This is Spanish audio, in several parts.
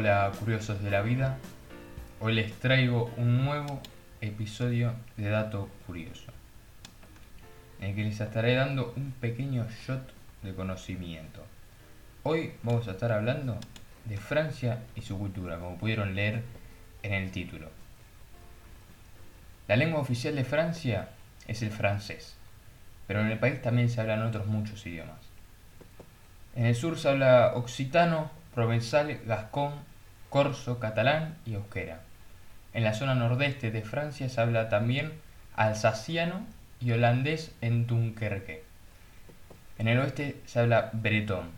Hola curiosos de la vida, hoy les traigo un nuevo episodio de Dato Curioso, en el que les estaré dando un pequeño shot de conocimiento. Hoy vamos a estar hablando de Francia y su cultura, como pudieron leer en el título. La lengua oficial de Francia es el francés, pero en el país también se hablan otros muchos idiomas. En el sur se habla occitano, provenzal, gascón, corso, catalán y euskera. En la zona nordeste de Francia se habla también alsaciano y holandés en Dunkerque. En el oeste se habla bretón.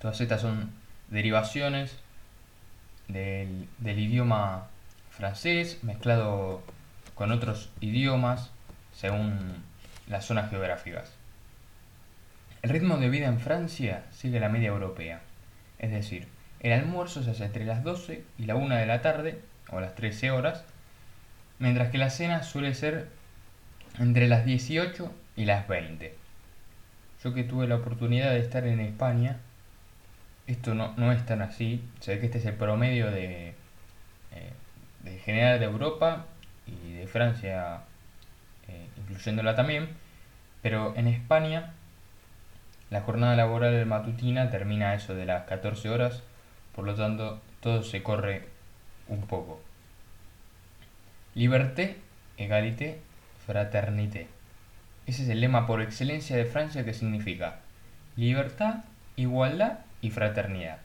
Todas estas son derivaciones del, del idioma francés mezclado con otros idiomas según las zonas geográficas. El ritmo de vida en Francia sigue la media europea, es decir, el almuerzo se hace entre las 12 y la 1 de la tarde, o las 13 horas, mientras que la cena suele ser entre las 18 y las 20. Yo que tuve la oportunidad de estar en España, esto no, no es tan así, se que este es el promedio de, eh, de general de Europa y de Francia, eh, incluyéndola también, pero en España la jornada laboral matutina termina eso de las 14 horas, por lo tanto todo se corre un poco. Liberté, égalité, fraternité. Ese es el lema por excelencia de Francia que significa libertad, igualdad y fraternidad.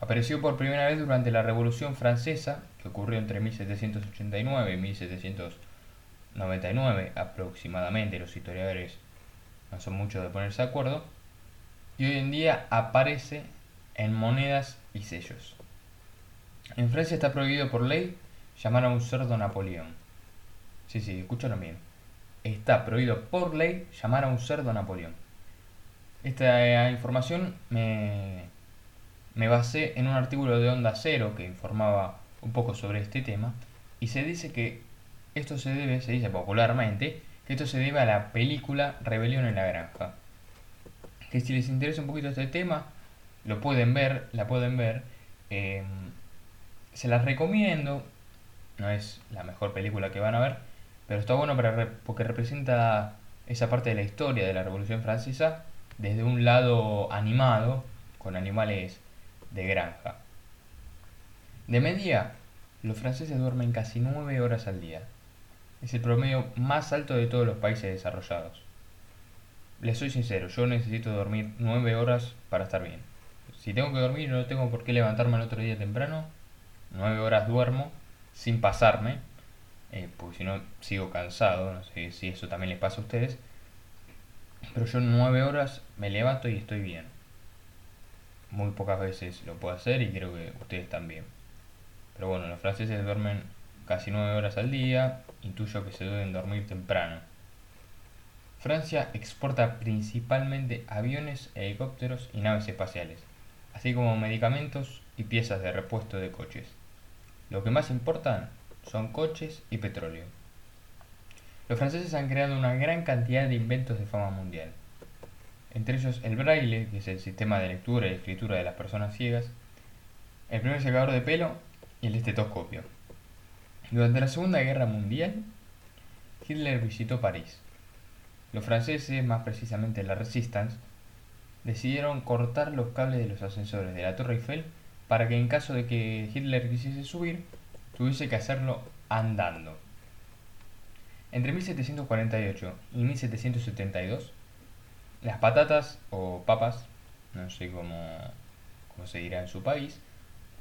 Apareció por primera vez durante la Revolución Francesa, que ocurrió entre 1789 y 1799 aproximadamente, los historiadores no son muchos de ponerse de acuerdo, y hoy en día aparece en monedas y sellos. En Francia está prohibido por ley llamar a un cerdo Napoleón. Sí, sí, escúchalo bien. Está prohibido por ley llamar a un cerdo Napoleón. Esta información me, me basé en un artículo de Onda Cero que informaba un poco sobre este tema y se dice que esto se debe, se dice popularmente, que esto se debe a la película Rebelión en la Granja. Que si les interesa un poquito este tema, lo pueden ver, la pueden ver. Eh, se las recomiendo. No es la mejor película que van a ver, pero está bueno para, porque representa esa parte de la historia de la Revolución Francesa desde un lado animado, con animales de granja. De media, los franceses duermen casi 9 horas al día. Es el promedio más alto de todos los países desarrollados. Les soy sincero, yo necesito dormir 9 horas para estar bien. Si tengo que dormir, no tengo por qué levantarme el otro día temprano. 9 horas duermo sin pasarme, eh, porque si no sigo cansado, no sé si eso también les pasa a ustedes. Pero yo 9 horas me levanto y estoy bien. Muy pocas veces lo puedo hacer y creo que ustedes también. Pero bueno, los franceses duermen casi 9 horas al día, intuyo que se deben dormir temprano. Francia exporta principalmente aviones, helicópteros y naves espaciales, así como medicamentos y piezas de repuesto de coches. Lo que más importan son coches y petróleo. Los franceses han creado una gran cantidad de inventos de fama mundial, entre ellos el braille, que es el sistema de lectura y escritura de las personas ciegas, el primer secador de pelo y el estetoscopio. Durante la Segunda Guerra Mundial, Hitler visitó París. Los franceses, más precisamente la Resistance, decidieron cortar los cables de los ascensores de la Torre Eiffel para que en caso de que Hitler quisiese subir, tuviese que hacerlo andando. Entre 1748 y 1772, las patatas o papas, no sé cómo, se dirá en su país,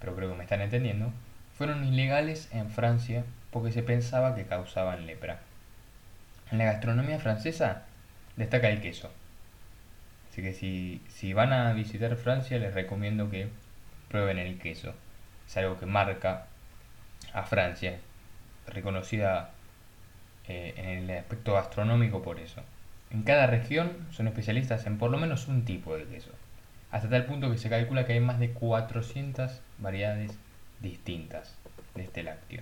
pero creo que me están entendiendo, fueron ilegales en Francia porque se pensaba que causaban lepra. En la gastronomía francesa destaca el queso. Así que si, si van a visitar Francia les recomiendo que prueben el queso. Es algo que marca a Francia, reconocida eh, en el aspecto gastronómico por eso. En cada región son especialistas en por lo menos un tipo de queso, hasta tal punto que se calcula que hay más de 400 variedades distintas de este lácteo.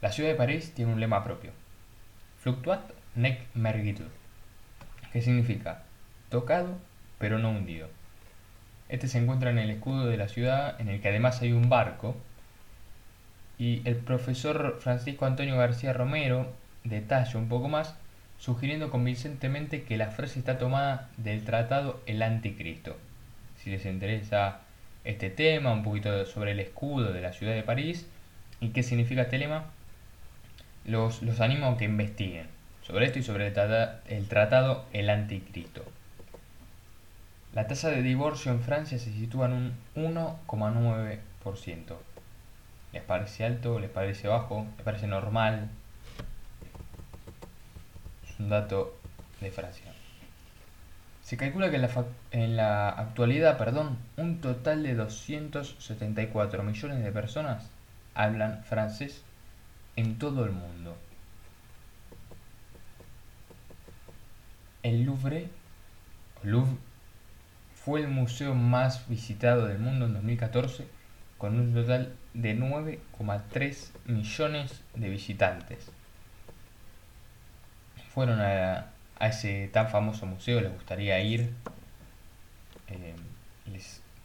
La ciudad de París tiene un lema propio, Fluctuat nec mergitud, que significa tocado pero no hundido. Este se encuentra en el escudo de la ciudad, en el que además hay un barco. Y el profesor Francisco Antonio García Romero detalla un poco más, sugiriendo convincentemente que la frase está tomada del tratado El Anticristo. Si les interesa este tema, un poquito sobre el escudo de la ciudad de París y qué significa este lema, los, los animo a que investiguen sobre esto y sobre el, tratado El Anticristo. La tasa de divorcio en Francia se sitúa en un 1,9%. ¿Les parece alto? ¿Les parece bajo? ¿Les parece normal? Es un dato de Francia. Se calcula que en la, la actualidad perdón, un total de 274 millones de personas hablan francés en todo el mundo. El Louvre, Louvre fue el museo más visitado del mundo en 2014 con un total de 9,3 millones de visitantes. Fueron a, ese tan famoso museo, les gustaría ir. Eh,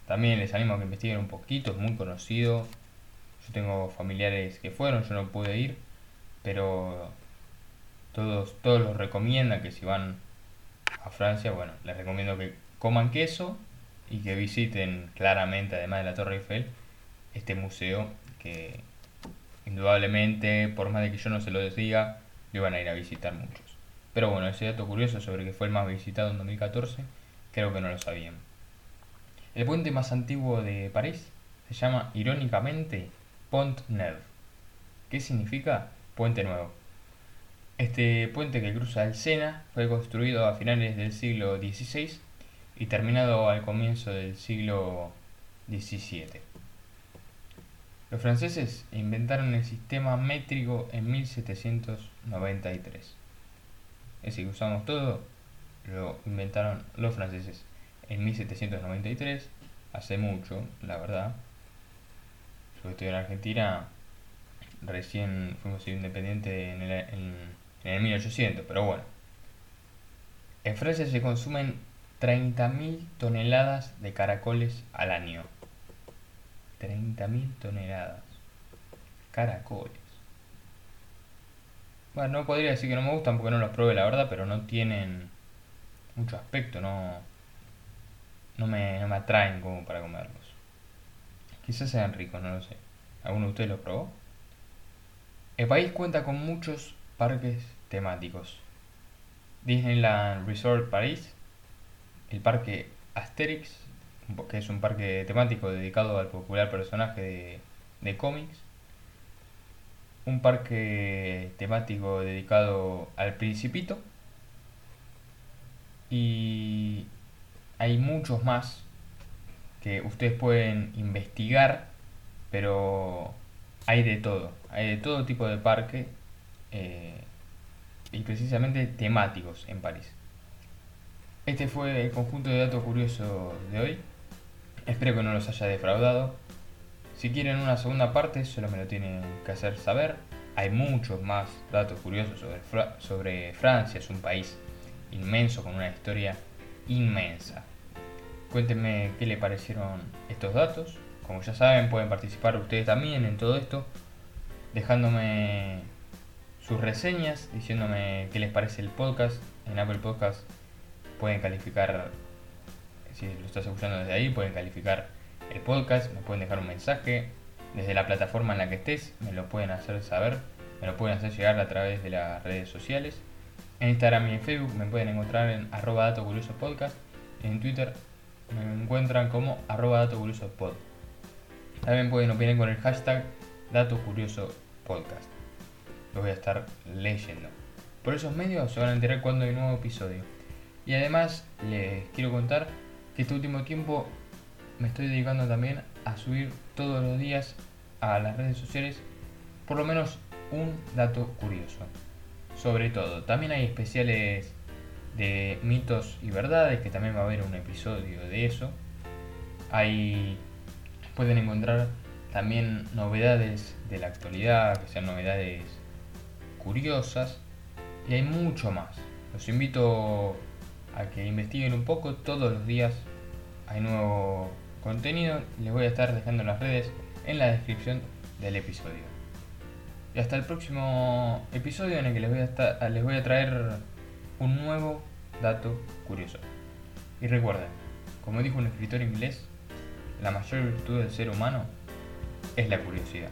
también les animo a que investiguen un poquito, es muy conocido. Yo tengo familiares que fueron, yo no pude ir, pero todos, todos los recomiendan que si van a Francia, bueno, les recomiendo que coman queso y que visiten claramente, además de la Torre Eiffel, este museo que indudablemente, por más de que yo no se lo diga, lo van a ir a visitar muchos. Pero bueno, ese dato curioso sobre que fue el más visitado en 2014, creo que no lo sabían. El puente más antiguo de París se llama irónicamente Pont Neuf. ¿Qué significa? Puente Nuevo. Este puente que cruza el Sena fue construido a finales del siglo XVI y terminado al comienzo del siglo XVII. Los franceses inventaron el sistema métrico en 1793. Ese que usamos todo lo inventaron los franceses en 1793, hace mucho, la verdad. Yo estoy en Argentina, recién fuimos independientes en el, en el 1800, pero bueno. En Francia se consumen 30.000 toneladas de caracoles al año. 30.000 toneladas. Caracoles. Bueno, no podría decir que no me gustan porque no los probé, la verdad, pero no tienen mucho aspecto, no, no, me, no me atraen como para comerlos. Quizás sean ricos, no lo sé. ¿Alguno de ustedes los probó? El país cuenta con muchos parques temáticos. Disneyland Resort Paris el parque Asterix, que es un parque temático dedicado al popular personaje de, cómics, un parque temático dedicado al principito. Y hay muchos más que ustedes pueden investigar, pero hay de todo, hay de todo tipo de parque eh, y precisamente temáticos en París. Este fue el conjunto de datos curiosos de hoy. Espero que no los haya defraudado. Si quieren una segunda parte, solo me lo tienen que hacer saber. Hay muchos más datos curiosos sobre, Francia. Es un país inmenso con una historia inmensa. Cuéntenme qué le parecieron estos datos. Como ya saben, pueden participar ustedes también en todo esto, dejándome sus reseñas, diciéndome qué les parece el podcast en Apple Podcast pueden calificar, si lo estás escuchando desde ahí, pueden calificar el podcast, me pueden dejar un mensaje desde la plataforma en la que estés, me lo pueden hacer saber, me lo pueden hacer llegar a través de las redes sociales. En Instagram y en Facebook me pueden encontrar en arroba. En Twitter me encuentran como arroba dato curioso pod. También pueden opinar con el hashtag dato curioso podcast. Lo voy a estar leyendo. Por esos medios se van a enterar cuando hay un nuevo episodio. Y además les quiero contar que este último tiempo me estoy dedicando también a subir todos los días a las redes sociales por lo menos un dato curioso. Sobre todo, también hay especiales de mitos y verdades, que también va a haber un episodio de eso. Ahí pueden encontrar también novedades de la actualidad, que sean novedades curiosas. Y hay mucho más. Los invito a que investiguen un poco. Todos los días hay nuevo contenido. Les voy a estar dejando las redes en la descripción del episodio. Y hasta el próximo episodio en el que les voy a, les voy a traer un nuevo dato curioso. Y recuerden, como dijo un escritor inglés, la mayor virtud del ser humano es la curiosidad.